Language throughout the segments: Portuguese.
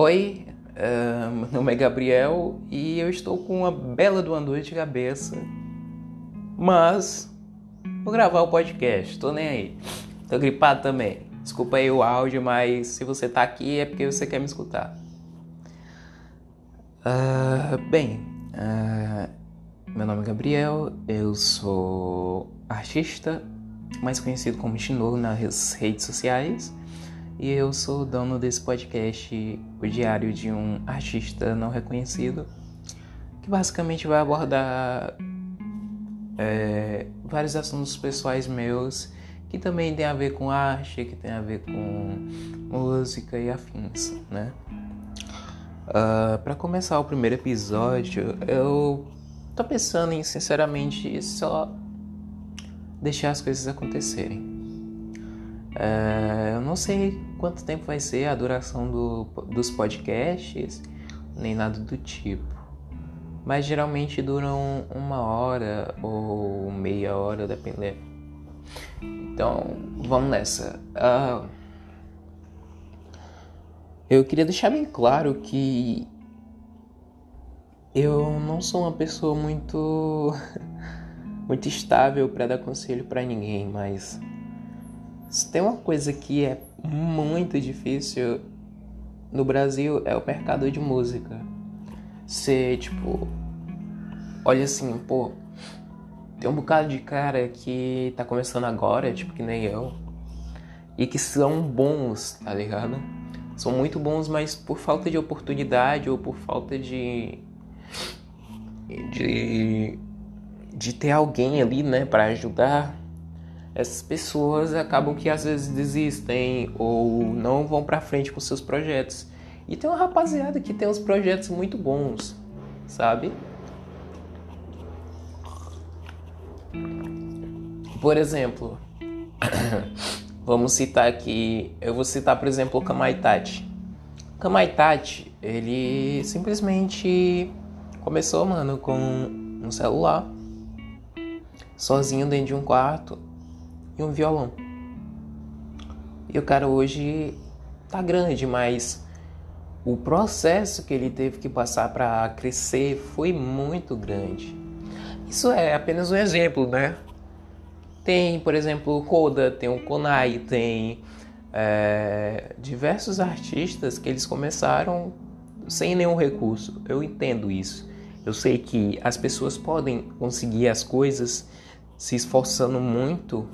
Oi, meu nome é Gabriel e eu estou com uma bela de uma dor de cabeça, mas vou gravar o podcast, tô nem aí. Tô gripado também. Desculpa aí o áudio, mas se você tá aqui é porque você quer me escutar. Uh, bem, uh, meu nome é Gabriel, eu sou artista, mais conhecido como Chinoro nas redes sociais. E eu sou dono desse podcast, o Diário de um Artista Não Reconhecido, que basicamente vai abordar é, vários assuntos pessoais meus que também tem a ver com arte, que tem a ver com música e afins, né? Uh, ah, para começar o primeiro episódio, eu tô pensando em sinceramente só deixar as coisas acontecerem. É, eu não sei quanto tempo vai ser a duração do, dos podcasts, nem nada do tipo. Mas geralmente duram uma hora ou meia hora, dependendo. Então, vamos nessa. Uh, eu queria deixar bem claro que eu não sou uma pessoa muito muito estável para dar conselho para ninguém, mas se tem uma coisa que é muito difícil no Brasil é o mercado de música. Você, tipo, olha assim, pô, tem um bocado de cara que tá começando agora, tipo, que nem eu, e que são bons, tá ligado? São muito bons, mas por falta de oportunidade ou por falta de. de. de ter alguém ali, né, para ajudar essas pessoas acabam que às vezes desistem ou não vão para frente com seus projetos. E tem uma rapaziada que tem uns projetos muito bons, sabe? Por exemplo, vamos citar aqui, eu vou citar por exemplo o Kamaitachi. Kamaitachi, ele simplesmente começou, mano, com um celular, sozinho dentro de um quarto, e um violão. E o cara hoje tá grande, mas o processo que ele teve que passar para crescer foi muito grande. Isso é apenas um exemplo, né? Tem, por exemplo, o Koda, tem o Konai, tem é, diversos artistas que eles começaram sem nenhum recurso. Eu entendo isso. Eu sei que as pessoas podem conseguir as coisas se esforçando muito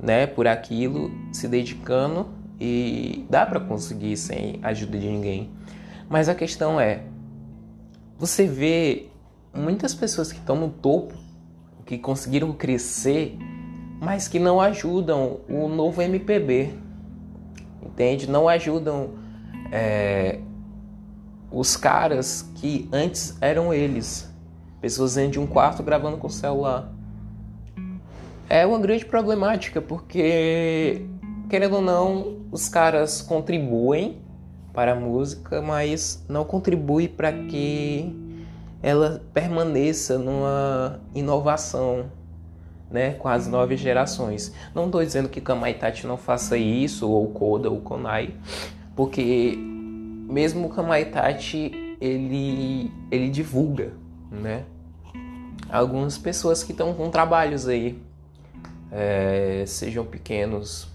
né, por aquilo, se dedicando e dá para conseguir sem ajuda de ninguém. Mas a questão é, você vê muitas pessoas que estão no topo, que conseguiram crescer, mas que não ajudam o novo MPB, entende? Não ajudam é, os caras que antes eram eles, pessoas dentro de um quarto gravando com celular é uma grande problemática, porque, querendo ou não, os caras contribuem para a música, mas não contribuem para que ela permaneça numa inovação né, com as novas gerações. Não estou dizendo que Kamaitachi não faça isso, ou Koda, ou Konai, porque mesmo o Kamaitachi ele, ele divulga, né? Algumas pessoas que estão com trabalhos aí é, sejam pequenos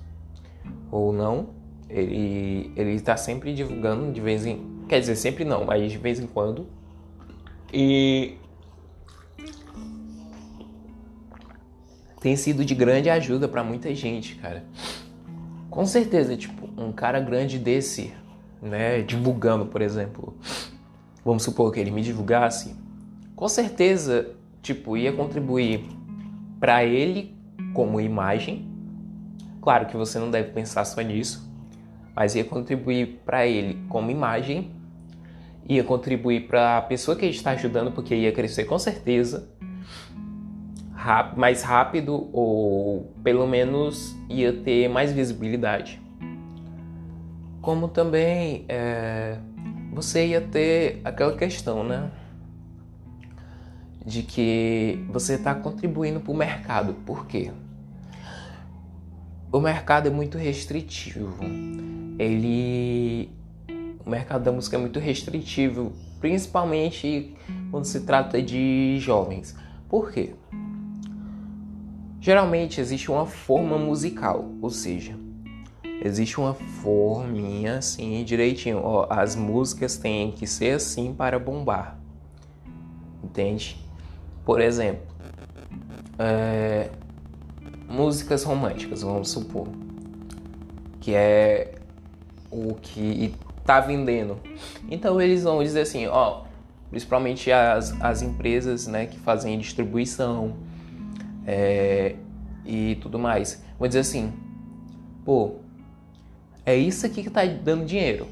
ou não, ele ele está sempre divulgando de vez em, quer dizer sempre não, mas de vez em quando e tem sido de grande ajuda para muita gente, cara. Com certeza, tipo, um cara grande desse, né, divulgando, por exemplo, vamos supor que ele me divulgasse, com certeza, tipo, ia contribuir para ele como imagem. Claro que você não deve pensar só nisso, mas ia contribuir para ele como imagem, ia contribuir para a pessoa que está ajudando, porque ia crescer com certeza mais rápido ou pelo menos ia ter mais visibilidade. Como também é, você ia ter aquela questão, né? De que você está contribuindo para o mercado. Por quê? o mercado é muito restritivo. Ele o mercado da música é muito restritivo, principalmente quando se trata de jovens. Por quê? Geralmente existe uma forma musical, ou seja, existe uma forminha assim direitinho. Ó, as músicas têm que ser assim para bombar, entende? Por exemplo, é, músicas românticas, vamos supor, que é o que tá vendendo. Então eles vão dizer assim, ó, principalmente as, as empresas, né, que fazem distribuição é, e tudo mais, vão dizer assim, pô, é isso aqui que tá dando dinheiro.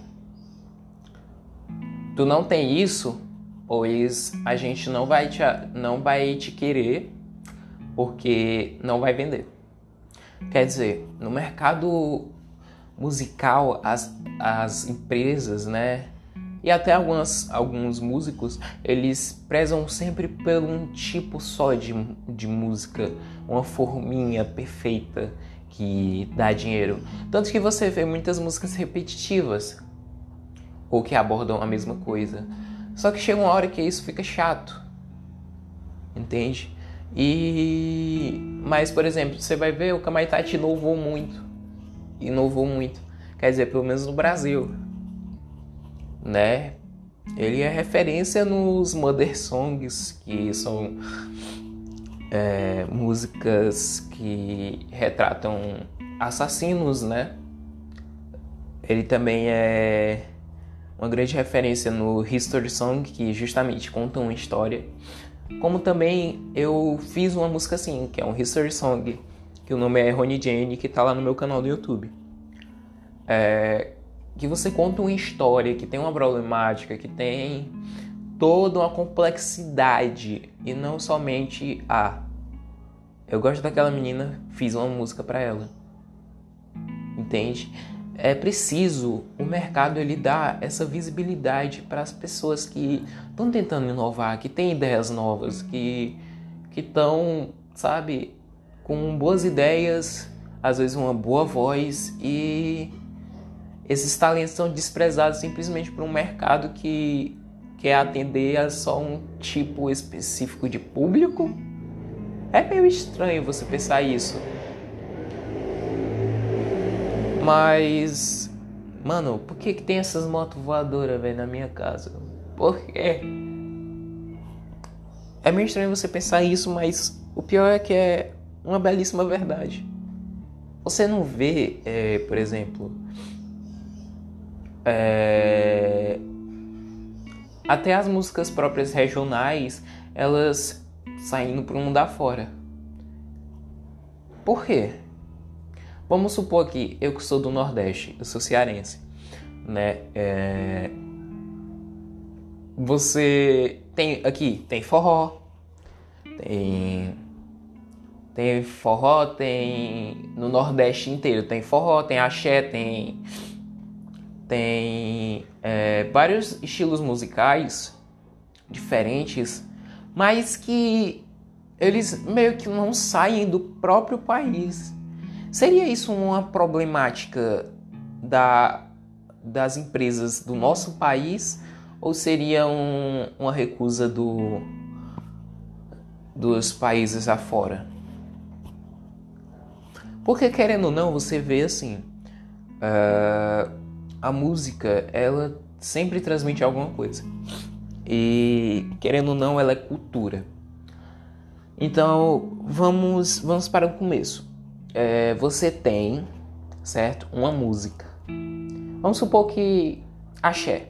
Tu não tem isso, pois a gente não vai te, não vai te querer porque não vai vender. Quer dizer, no mercado musical, as, as empresas, né? E até algumas, alguns músicos, eles prezam sempre por um tipo só de, de música, uma forminha perfeita que dá dinheiro. Tanto que você vê muitas músicas repetitivas ou que abordam a mesma coisa. Só que chega uma hora que isso fica chato. Entende? E mas por exemplo, você vai ver o Kamaitachi inovou muito. Inovou muito. Quer dizer, pelo menos no Brasil. Né? Ele é referência nos Mother Songs, que são é, músicas que retratam assassinos, né? Ele também é uma grande referência no History Song, que justamente conta uma história. Como também eu fiz uma música assim, que é um History Song, que o nome é Ronnie Jane, que tá lá no meu canal do YouTube. É, que você conta uma história, que tem uma problemática, que tem toda uma complexidade e não somente a ah, eu gosto daquela menina, fiz uma música para ela. Entende? É preciso o mercado ele dar essa visibilidade para as pessoas que estão tentando inovar, que têm ideias novas, que que estão, sabe, com boas ideias, às vezes uma boa voz e esses talentos são desprezados simplesmente por um mercado que quer atender a só um tipo específico de público. É meio estranho você pensar isso. Mas, mano, por que, que tem essas motos voadoras, velho, na minha casa? Por quê? É meio estranho você pensar isso, mas o pior é que é uma belíssima verdade. Você não vê, é, por exemplo, é... Até as músicas próprias regionais, elas saindo para o mundo afora. Por quê? Vamos supor que eu que sou do Nordeste, eu sou cearense, né? É... Você tem aqui tem forró, tem tem forró, tem no Nordeste inteiro tem forró, tem axé, tem tem é, vários estilos musicais diferentes, mas que eles meio que não saem do próprio país. Seria isso uma problemática da, das empresas do nosso país ou seria um, uma recusa do, dos países afora? Porque querendo ou não, você vê assim. Uh, a música, ela sempre transmite alguma coisa. E querendo ou não, ela é cultura. Então, vamos, vamos para o começo. É, você tem, certo? Uma música. Vamos supor que axé.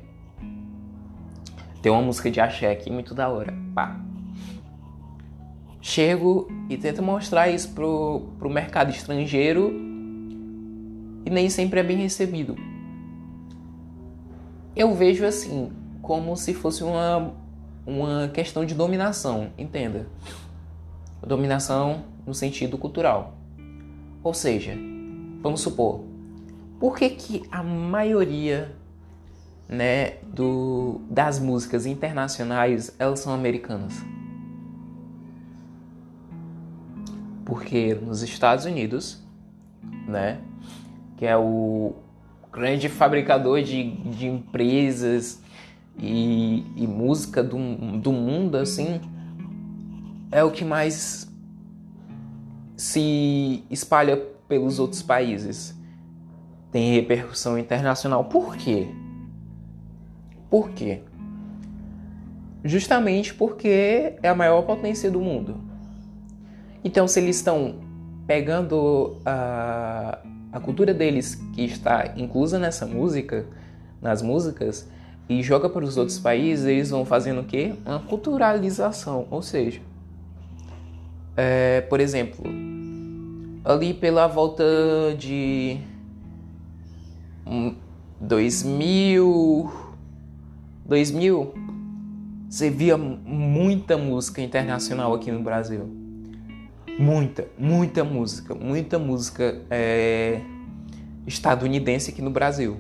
Tem uma música de axé aqui muito da hora. Pá. Chego e tento mostrar isso pro, pro mercado estrangeiro e nem sempre é bem recebido eu vejo assim, como se fosse uma, uma questão de dominação, entenda. Dominação no sentido cultural. Ou seja, vamos supor, por que, que a maioria né, do, das músicas internacionais elas são americanas? Porque nos Estados Unidos, né, que é o grande fabricador de, de empresas e, e música do, do mundo, assim, é o que mais se espalha pelos outros países. Tem repercussão internacional. Por quê? Por quê? Justamente porque é a maior potência do mundo. Então, se eles estão pegando a, a cultura deles, que está inclusa nessa música, nas músicas, e joga para os outros países, eles vão fazendo o quê? Uma culturalização. Ou seja, é, por exemplo, ali pela volta de 2000, 2000, você via muita música internacional aqui no Brasil. Muita, muita música, muita música é, estadunidense aqui no Brasil.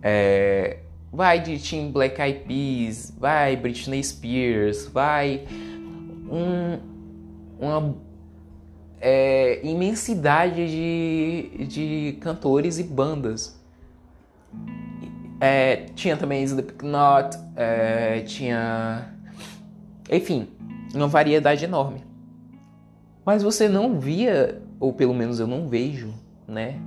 É, vai de Team Black Eyed Peas, vai Britney Spears, vai um, uma é, imensidade de, de cantores e bandas. É, tinha também Slipknot, é, tinha. Enfim, uma variedade enorme. Mas você não via, ou pelo menos eu não vejo, né?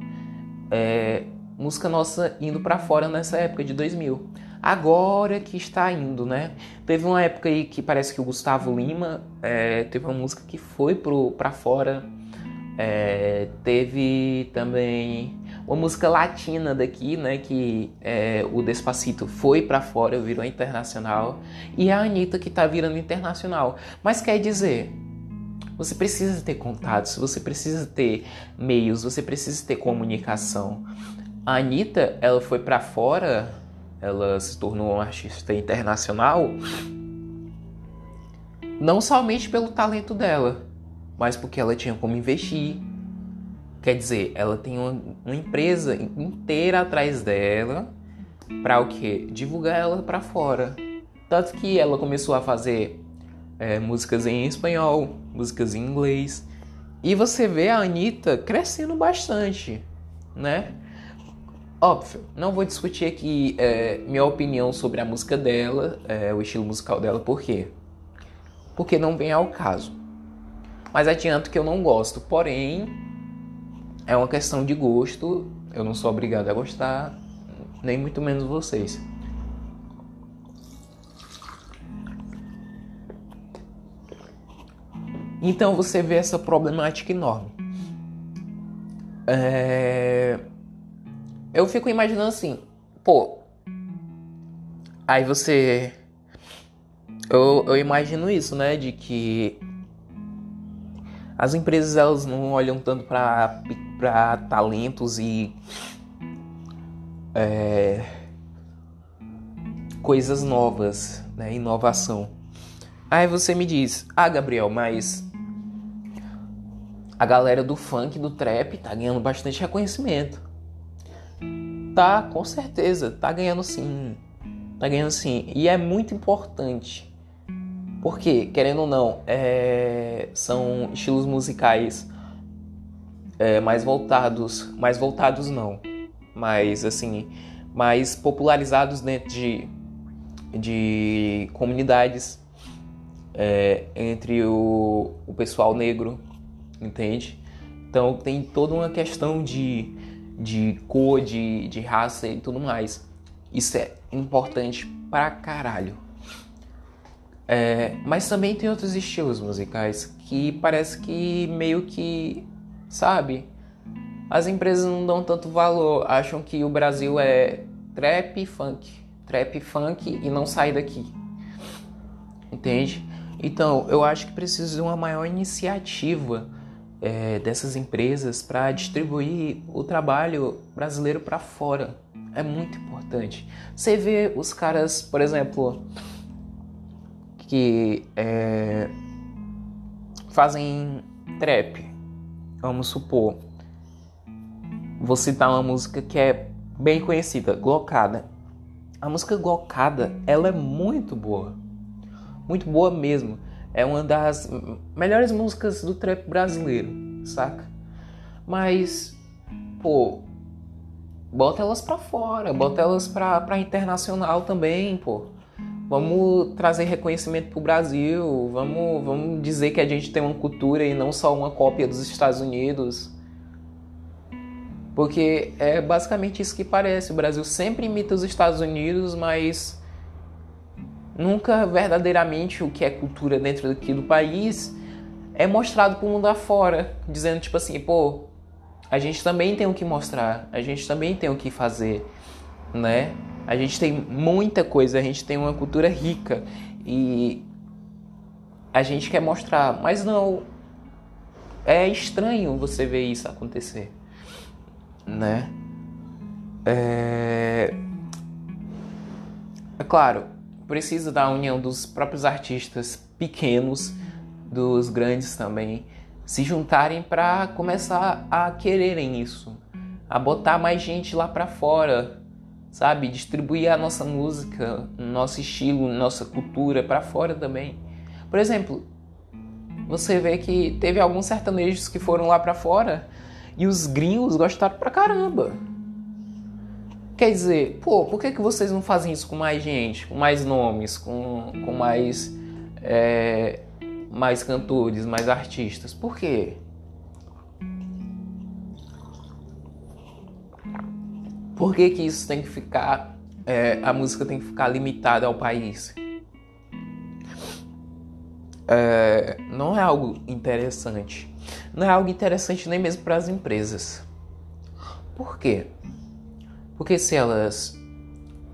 É, música nossa indo para fora nessa época de 2000. Agora que está indo, né? Teve uma época aí que parece que o Gustavo Lima é, teve uma música que foi para fora. É, teve também uma música latina daqui, né, que é, o Despacito foi para fora, virou internacional, e a Anitta que tá virando internacional. Mas quer dizer, você precisa ter contatos, você precisa ter meios, você precisa ter comunicação. A Anitta, ela foi para fora, ela se tornou uma artista internacional, não somente pelo talento dela, mas porque ela tinha como investir, Quer dizer, ela tem uma, uma empresa inteira atrás dela para o que? Divulgar ela para fora. Tanto que ela começou a fazer é, músicas em espanhol, músicas em inglês. E você vê a Anitta crescendo bastante, né? Óbvio, não vou discutir aqui é, minha opinião sobre a música dela, é, o estilo musical dela, por quê? Porque não vem ao caso. Mas adianto que eu não gosto, porém é uma questão de gosto, eu não sou obrigado a gostar, nem muito menos vocês. Então você vê essa problemática enorme. É... Eu fico imaginando assim, pô. Aí você. Eu, eu imagino isso, né? De que as empresas elas não olham tanto para talentos e é, coisas novas, né? inovação. Aí você me diz, ah Gabriel, mas a galera do funk, do trap, tá ganhando bastante reconhecimento. Tá, com certeza, tá ganhando sim. Tá ganhando sim. E é muito importante porque, querendo ou não, é, são estilos musicais é, mais voltados, mais voltados não, mas assim, mais popularizados dentro de, de comunidades é, entre o, o pessoal negro, entende? Então tem toda uma questão de, de cor, de, de raça e tudo mais. Isso é importante pra caralho. É, mas também tem outros estilos musicais que parece que meio que, sabe, as empresas não dão tanto valor, acham que o Brasil é trap funk, trap funk e não sai daqui. Entende? Então, eu acho que precisa de uma maior iniciativa é, dessas empresas para distribuir o trabalho brasileiro para fora. É muito importante. Você vê os caras, por exemplo, que é, fazem trap. Vamos supor. Vou citar uma música que é bem conhecida, Glocada. A música Glocada, ela é muito boa. Muito boa mesmo. É uma das melhores músicas do trap brasileiro, saca? Mas, pô, bota elas para fora, bota elas para internacional também, pô. Vamos trazer reconhecimento pro Brasil, vamos, vamos dizer que a gente tem uma cultura e não só uma cópia dos Estados Unidos. Porque é basicamente isso que parece. O Brasil sempre imita os Estados Unidos, mas nunca verdadeiramente o que é cultura dentro daqui do país é mostrado para o mundo afora, dizendo tipo assim, pô, a gente também tem o que mostrar, a gente também tem o que fazer, né? A gente tem muita coisa, a gente tem uma cultura rica e a gente quer mostrar, mas não é estranho você ver isso acontecer, né? É, é claro, precisa da união dos próprios artistas pequenos, dos grandes também, se juntarem para começar a quererem isso, a botar mais gente lá para fora, sabe? Distribuir a nossa música, nosso estilo, nossa cultura para fora também. Por exemplo, você vê que teve alguns sertanejos que foram lá para fora e os gringos gostaram pra caramba. Quer dizer, pô, por que, que vocês não fazem isso com mais gente, com mais nomes, com, com mais, é, mais cantores, mais artistas? Por quê? Por que, que isso tem que ficar, é, a música tem que ficar limitada ao país? É, não é algo interessante. Não é algo interessante nem mesmo para as empresas. Por quê? Porque se elas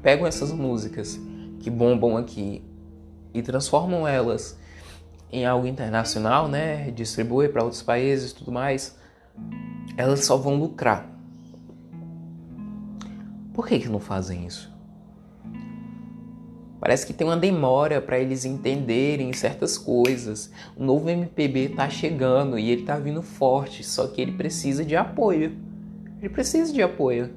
pegam essas músicas que bombam aqui e transformam elas em algo internacional, né, distribuem para outros países e tudo mais, elas só vão lucrar. Por que, que não fazem isso? Parece que tem uma demora para eles entenderem certas coisas. O novo MPB está chegando e ele está vindo forte, só que ele precisa de apoio. Ele precisa de apoio.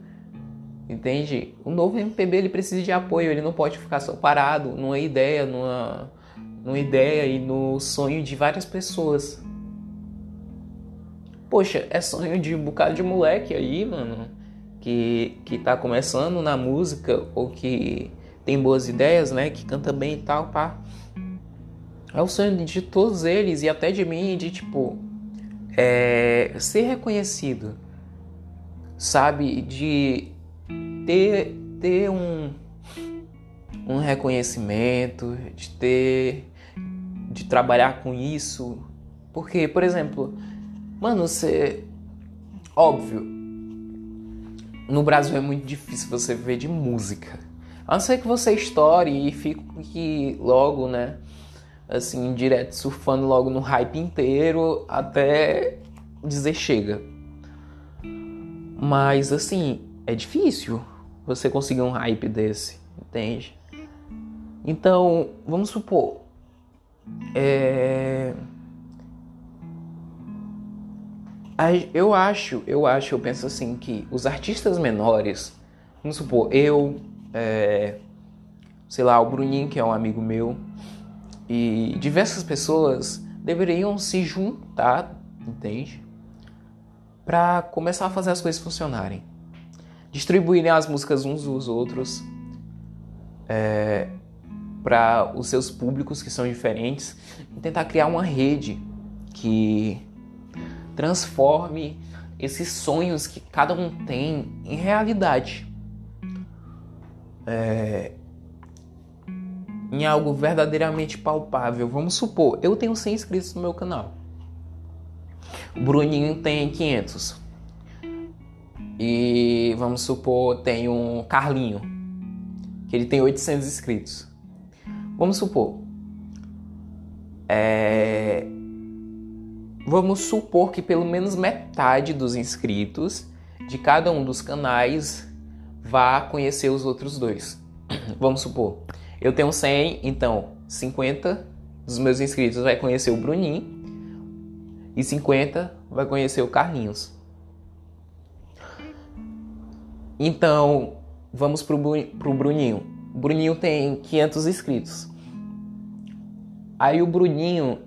Entende? O novo MPB ele precisa de apoio, ele não pode ficar só parado numa ideia, numa, numa ideia e no sonho de várias pessoas. Poxa, é sonho de um bocado de moleque aí, mano, que, que tá começando na música ou que tem boas ideias, né, que canta bem e tal, pá. É o sonho de todos eles e até de mim de, tipo, é, ser reconhecido, sabe? De ter, ter um, um reconhecimento, de ter de trabalhar com isso. Porque, por exemplo, mano, você óbvio, no Brasil é muito difícil você viver de música. A não ser que você estoure e fique logo, né? Assim, direto surfando logo no hype inteiro até dizer chega. Mas assim, é difícil você conseguir um hype desse, entende? Então, vamos supor, é... eu acho, eu acho, eu penso assim que os artistas menores, vamos supor, eu, é... sei lá, o Bruninho que é um amigo meu e diversas pessoas deveriam se juntar, entende? Para começar a fazer as coisas funcionarem distribuírem as músicas uns dos outros é, para os seus públicos que são diferentes e tentar criar uma rede que transforme esses sonhos que cada um tem em realidade. É, em algo verdadeiramente palpável. Vamos supor, eu tenho 100 inscritos no meu canal. O Bruninho tem 500. E vamos supor, tem um Carlinho, que ele tem 800 inscritos. Vamos supor. É... Vamos supor que pelo menos metade dos inscritos de cada um dos canais vá conhecer os outros dois. Vamos supor. Eu tenho 100, então 50 dos meus inscritos vai conhecer o Bruninho e 50 vai conhecer o Carlinhos. Então, vamos pro, pro Bruninho. O Bruninho tem 500 inscritos. Aí o Bruninho,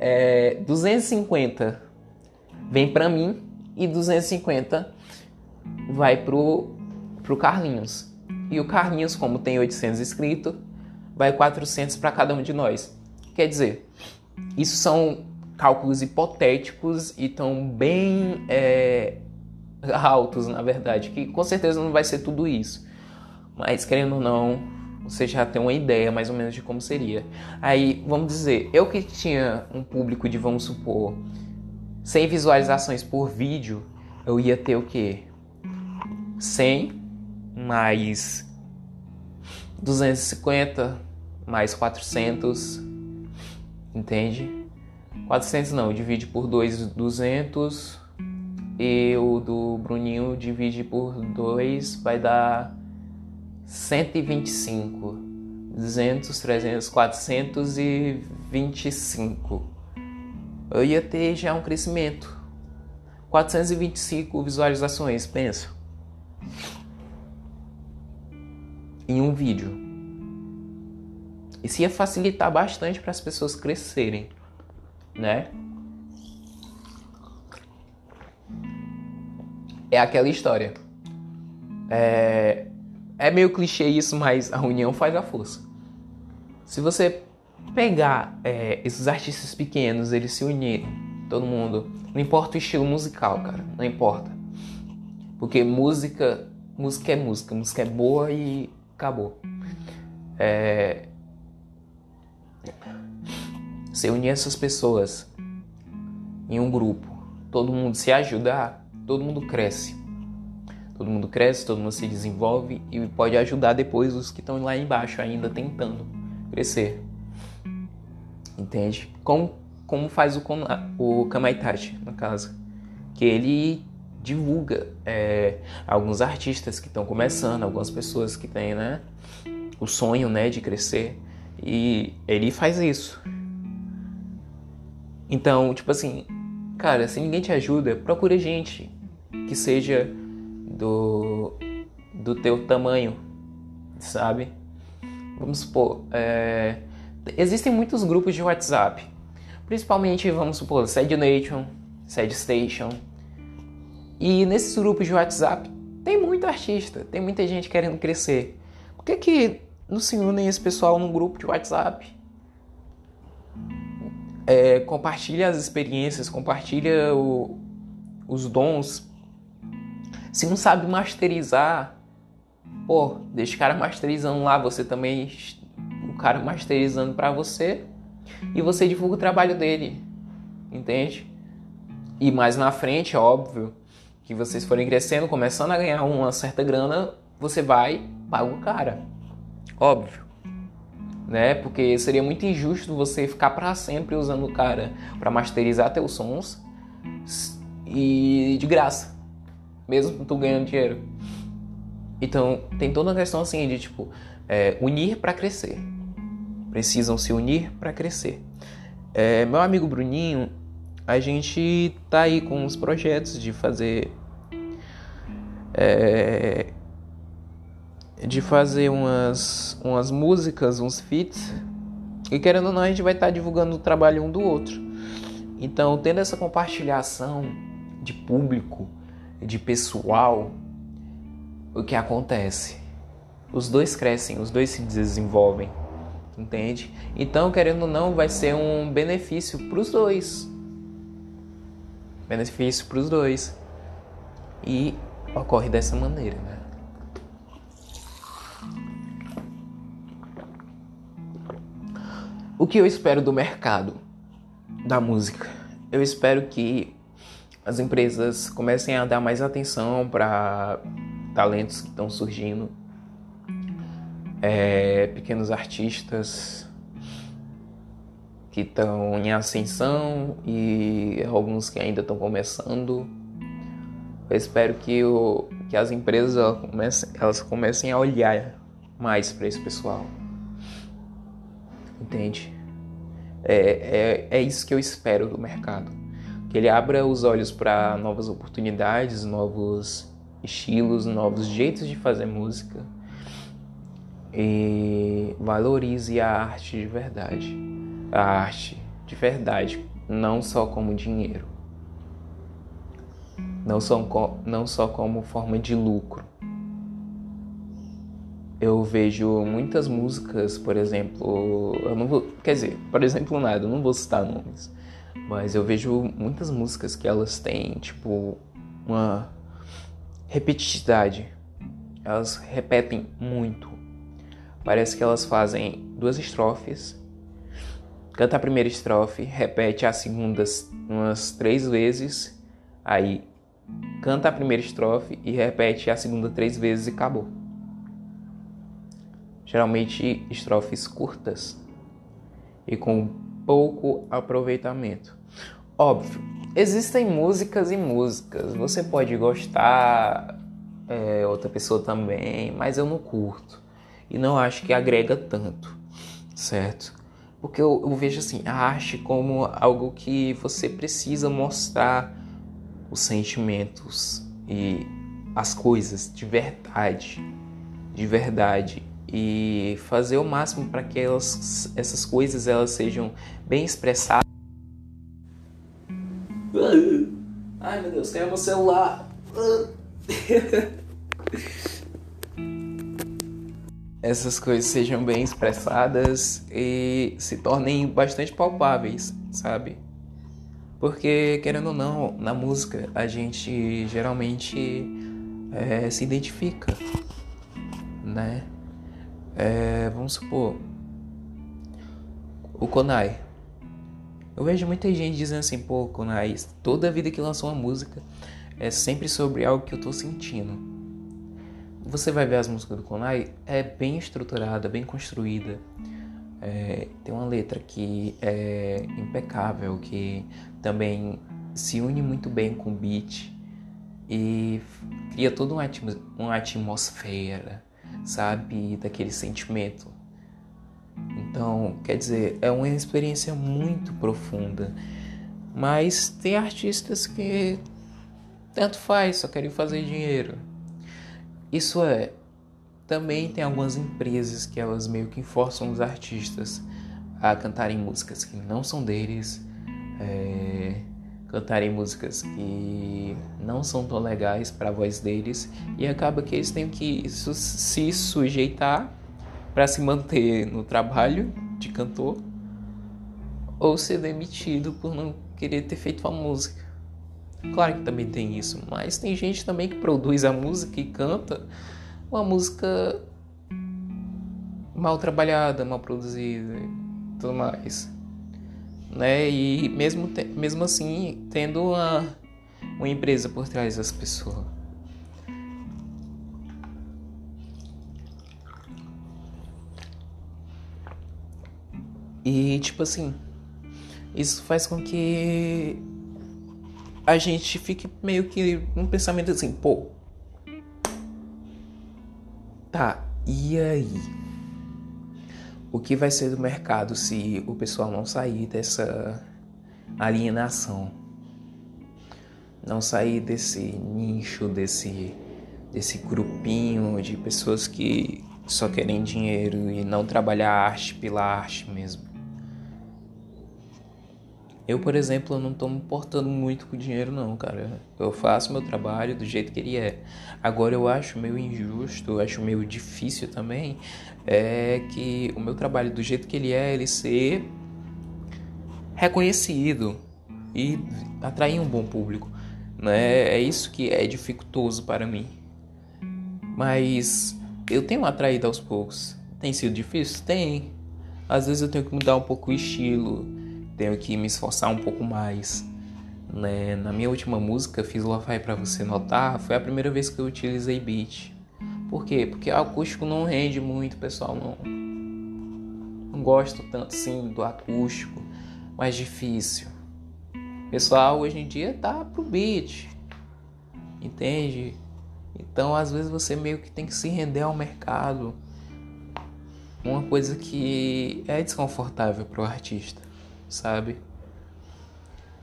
é, 250 vem para mim e 250 vai pro, pro Carlinhos. E o Carlinhos, como tem 800 inscritos, vai 400 para cada um de nós. Quer dizer, isso são cálculos hipotéticos e tão bem é, altos, na verdade, que com certeza não vai ser tudo isso. Mas querendo ou não, você já tem uma ideia mais ou menos de como seria. Aí, vamos dizer, eu que tinha um público de, vamos supor, 100 visualizações por vídeo, eu ia ter o quê? 100 mais 250 mais 400, entende? 400 não, divide por 2, 200 e o do Bruninho divide por 2 vai dar 125. 200, 300, 425. Eu ia ter já um crescimento. 425 visualizações, pensa. Em um vídeo. Isso ia facilitar bastante para as pessoas crescerem, né? É aquela história. É, é meio clichê isso, mas a união faz a força. Se você pegar é, esses artistas pequenos, eles se unirem, todo mundo, não importa o estilo musical, cara, não importa. Porque música, música é música, música é boa e acabou. É... Se unir essas pessoas em um grupo, todo mundo se ajudar, todo mundo cresce. Todo mundo cresce, todo mundo se desenvolve e pode ajudar depois os que estão lá embaixo ainda tentando crescer. Entende? Como, como faz o, o Kamaitachi, no caso. Que ele divulga é, alguns artistas que estão começando, algumas pessoas que têm né, o sonho né, de crescer. E ele faz isso. Então, tipo assim, cara, se ninguém te ajuda, procure gente que seja do, do teu tamanho, sabe? Vamos supor, é, existem muitos grupos de WhatsApp, principalmente, vamos supor, Sad Nation, Sad Station. E nesses grupos de WhatsApp tem muito artista, tem muita gente querendo crescer. Por que, que não se unem esse pessoal num grupo de WhatsApp? É, compartilha as experiências, compartilha o, os dons se não sabe masterizar, pô, deixa o cara masterizando lá, você também, o cara masterizando para você e você divulga o trabalho dele, entende? E mais na frente, é óbvio, que vocês forem crescendo, começando a ganhar uma certa grana, você vai paga o cara, óbvio, né? Porque seria muito injusto você ficar para sempre usando o cara para masterizar teus sons e de graça mesmo tu ganhando dinheiro. Então, tem toda a questão assim de tipo, é, unir para crescer. Precisam se unir para crescer. É, meu amigo Bruninho, a gente tá aí com os projetos de fazer. É, de fazer umas, umas músicas, uns feats. E querendo ou não, a gente vai estar tá divulgando o trabalho um do outro. Então, tendo essa compartilhação de público, de pessoal, o que acontece? Os dois crescem, os dois se desenvolvem, entende? Então, querendo ou não, vai ser um benefício para os dois. Benefício para os dois. E ocorre dessa maneira, né? O que eu espero do mercado da música? Eu espero que as empresas comecem a dar mais atenção para talentos que estão surgindo, é, pequenos artistas que estão em ascensão e alguns que ainda estão começando. Eu espero que, o, que as empresas elas comecem, elas comecem a olhar mais para esse pessoal. Entende? É, é, é isso que eu espero do mercado que ele abra os olhos para novas oportunidades, novos estilos, novos jeitos de fazer música e valorize a arte de verdade. A arte de verdade, não só como dinheiro. não só, não só como forma de lucro. Eu vejo muitas músicas, por exemplo, eu não vou, quer dizer, por exemplo, nada, eu não vou citar nomes, mas eu vejo muitas músicas que elas têm, tipo, uma repetitividade. Elas repetem muito. Parece que elas fazem duas estrofes, canta a primeira estrofe, repete a segunda umas três vezes, aí canta a primeira estrofe e repete a segunda três vezes e acabou. Geralmente estrofes curtas e com pouco aproveitamento. Óbvio, existem músicas e músicas. Você pode gostar, é, outra pessoa também, mas eu não curto e não acho que agrega tanto, certo? Porque eu, eu vejo assim a arte como algo que você precisa mostrar os sentimentos e as coisas de verdade, de verdade e fazer o máximo para que elas, essas coisas elas sejam bem expressadas. Ai meu Deus, caiu meu celular. essas coisas sejam bem expressadas e se tornem bastante palpáveis, sabe? Porque, querendo ou não, na música a gente geralmente é, se identifica, né? É, vamos supor, o Konai. Eu vejo muita gente dizendo assim, pô, Konai, toda vida que lançou uma música é sempre sobre algo que eu tô sentindo. Você vai ver as músicas do Konai, é bem estruturada, bem construída. É, tem uma letra que é impecável, que também se une muito bem com o beat e cria toda uma, uma atmosfera, sabe, daquele sentimento. Então, quer dizer, é uma experiência muito profunda. Mas tem artistas que tanto faz, só querem fazer dinheiro. Isso é, também tem algumas empresas que elas meio que forçam os artistas a cantarem músicas que não são deles, é, cantarem músicas que não são tão legais para a voz deles e acaba que eles têm que se sujeitar para se manter no trabalho de cantor ou ser demitido por não querer ter feito a música. Claro que também tem isso, mas tem gente também que produz a música e canta uma música mal trabalhada, mal produzida e tudo mais. Né? E mesmo, mesmo assim, tendo uma, uma empresa por trás das pessoas. E tipo assim, isso faz com que a gente fique meio que num pensamento assim, pô. Tá, e aí? O que vai ser do mercado se o pessoal não sair dessa alienação? Não sair desse nicho, desse, desse grupinho de pessoas que só querem dinheiro e não trabalhar arte pela arte mesmo. Eu, por exemplo, não tô me importando muito com dinheiro não, cara. Eu faço meu trabalho do jeito que ele é. Agora eu acho meio injusto, eu acho meio difícil também é que o meu trabalho do jeito que ele é, ele ser reconhecido e atrair um bom público, né? É isso que é dificultoso para mim. Mas eu tenho atraído aos poucos. Tem sido difícil? Tem. Às vezes eu tenho que mudar um pouco o estilo tenho que me esforçar um pouco mais. Né? Na minha última música, Fiz Lo-Fi para você notar, foi a primeira vez que eu utilizei beat. Por quê? Porque o acústico não rende muito, pessoal. Não, não gosto tanto sim do acústico, mais difícil. Pessoal, hoje em dia tá pro beat, entende? Então, às vezes você meio que tem que se render ao mercado. Uma coisa que é desconfortável para o artista sabe?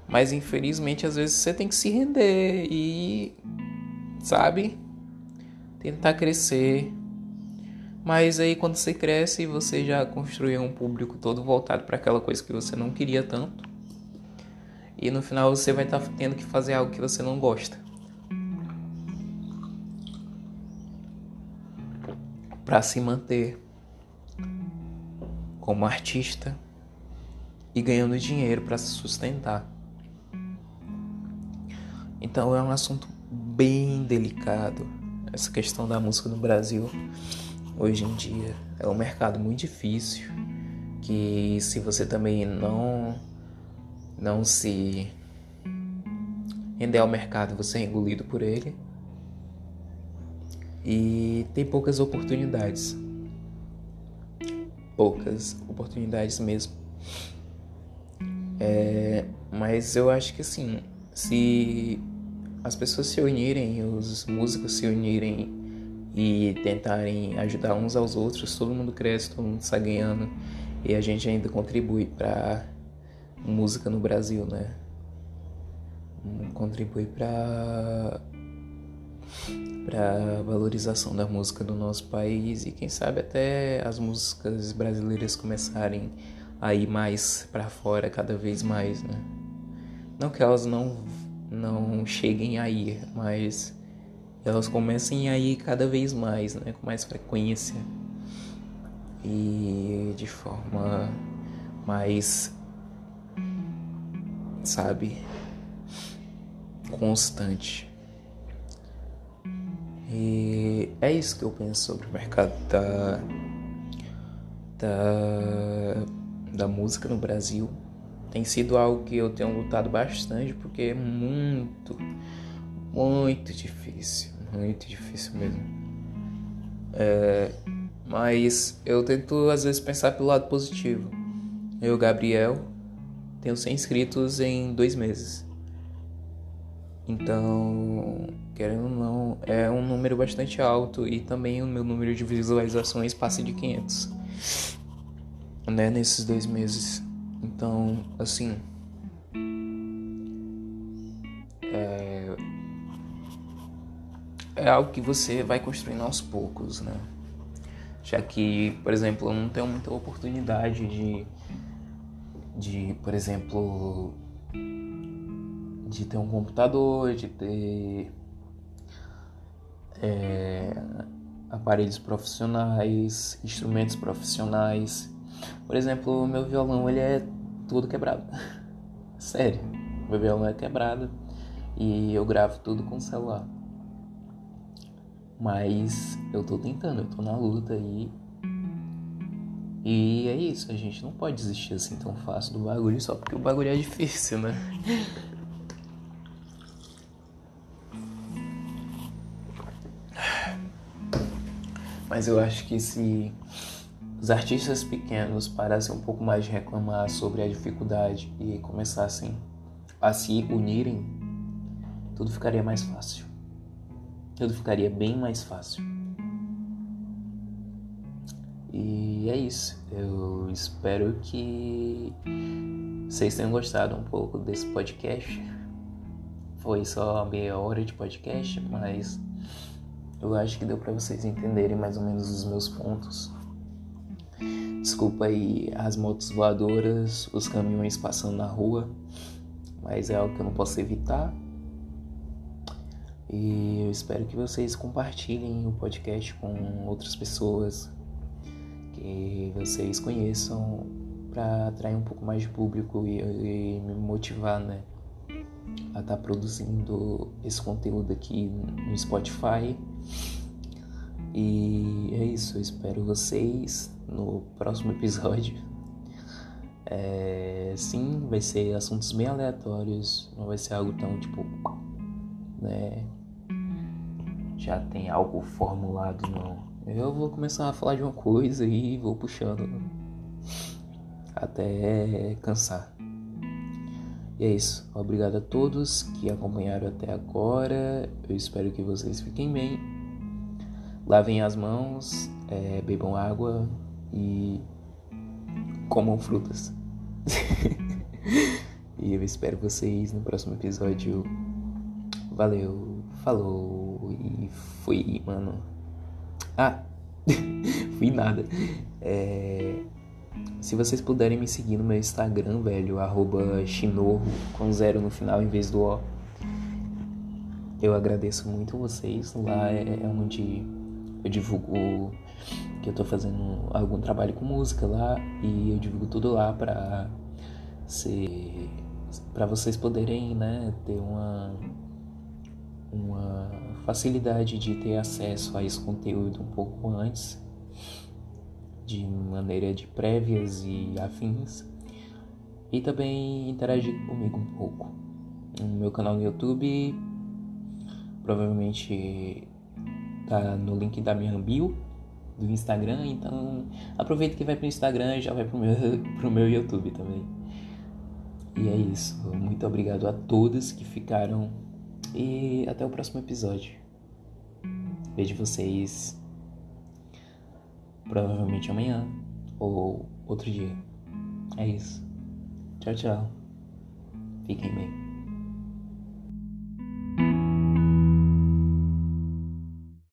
Mas infelizmente às vezes você tem que se render e, sabe? Tentar crescer. Mas aí quando você cresce, você já construiu um público todo voltado para aquela coisa que você não queria tanto. E no final você vai estar tá tendo que fazer algo que você não gosta. Para se manter como artista e ganhando dinheiro para se sustentar. Então é um assunto bem delicado essa questão da música no Brasil hoje em dia. É um mercado muito difícil que se você também não não se render ao mercado, você é engolido por ele. E tem poucas oportunidades. Poucas oportunidades mesmo. É, mas eu acho que assim, se as pessoas se unirem, os músicos se unirem e tentarem ajudar uns aos outros, todo mundo cresce, todo mundo está ganhando e a gente ainda contribui para música no Brasil, né? Contribui para para valorização da música do nosso país e quem sabe até as músicas brasileiras começarem a ir mais para fora cada vez mais, né? Não que elas não não cheguem a ir, mas elas comecem a ir cada vez mais, né, com mais frequência e de forma mais, sabe, constante. E é isso que eu penso sobre o mercado da, da, da música no Brasil tem sido algo que eu tenho lutado bastante porque é muito, muito difícil, muito difícil mesmo. É, mas eu tento às vezes pensar pelo lado positivo. Eu, Gabriel, tenho 100 inscritos em dois meses. Então, querendo ou não, é um número bastante alto e também o meu número de visualizações passa de 500, né, nesses dois meses. Então, assim. É, é algo que você vai construindo aos poucos, né? Já que, por exemplo, eu não tenho muita oportunidade de, de por exemplo, de ter um computador, de ter é, aparelhos profissionais, instrumentos profissionais. Por exemplo, o meu violão ele é todo quebrado. Sério, meu violão é quebrado e eu gravo tudo com celular. Mas eu tô tentando, eu tô na luta aí. E é isso, a gente não pode desistir assim tão fácil do bagulho só porque o bagulho é difícil, né? Mas eu acho que se os artistas pequenos parassem um pouco mais de reclamar sobre a dificuldade e começassem a se unirem, tudo ficaria mais fácil. Tudo ficaria bem mais fácil. E é isso. Eu espero que vocês tenham gostado um pouco desse podcast. Foi só meia hora de podcast, mas eu acho que deu para vocês entenderem mais ou menos os meus pontos Desculpa aí as motos voadoras, os caminhões passando na rua, mas é algo que eu não posso evitar. E eu espero que vocês compartilhem o podcast com outras pessoas que vocês conheçam para atrair um pouco mais de público e, e me motivar, né, a estar tá produzindo esse conteúdo aqui no Spotify. E é isso, eu espero vocês no próximo episódio. É, sim, vai ser assuntos bem aleatórios, não vai ser algo tão tipo, né? Já tem algo formulado, não. Eu vou começar a falar de uma coisa e vou puxando até cansar. E é isso. Obrigado a todos que acompanharam até agora. Eu espero que vocês fiquem bem. Lavem as mãos, é, bebam água, e comam frutas. e eu espero vocês no próximo episódio. Valeu, falou e fui, mano. Ah, fui nada. É... Se vocês puderem me seguir no meu Instagram, velho, arroba chinorro, com zero no final em vez do O. Eu agradeço muito vocês. Lá é onde Eu divulgo que eu tô fazendo algum trabalho com música lá e eu divulgo tudo lá pra ser para vocês poderem, né, ter uma uma facilidade de ter acesso a esse conteúdo um pouco antes, de maneira de prévias e afins, e também interagir comigo um pouco. No meu canal no YouTube, provavelmente tá no link da minha bio do Instagram, então aproveita que vai pro Instagram e já vai pro meu, pro meu YouTube também. E é isso. Muito obrigado a todos que ficaram e até o próximo episódio. Vejo vocês provavelmente amanhã ou outro dia. É isso. Tchau, tchau. Fiquem bem.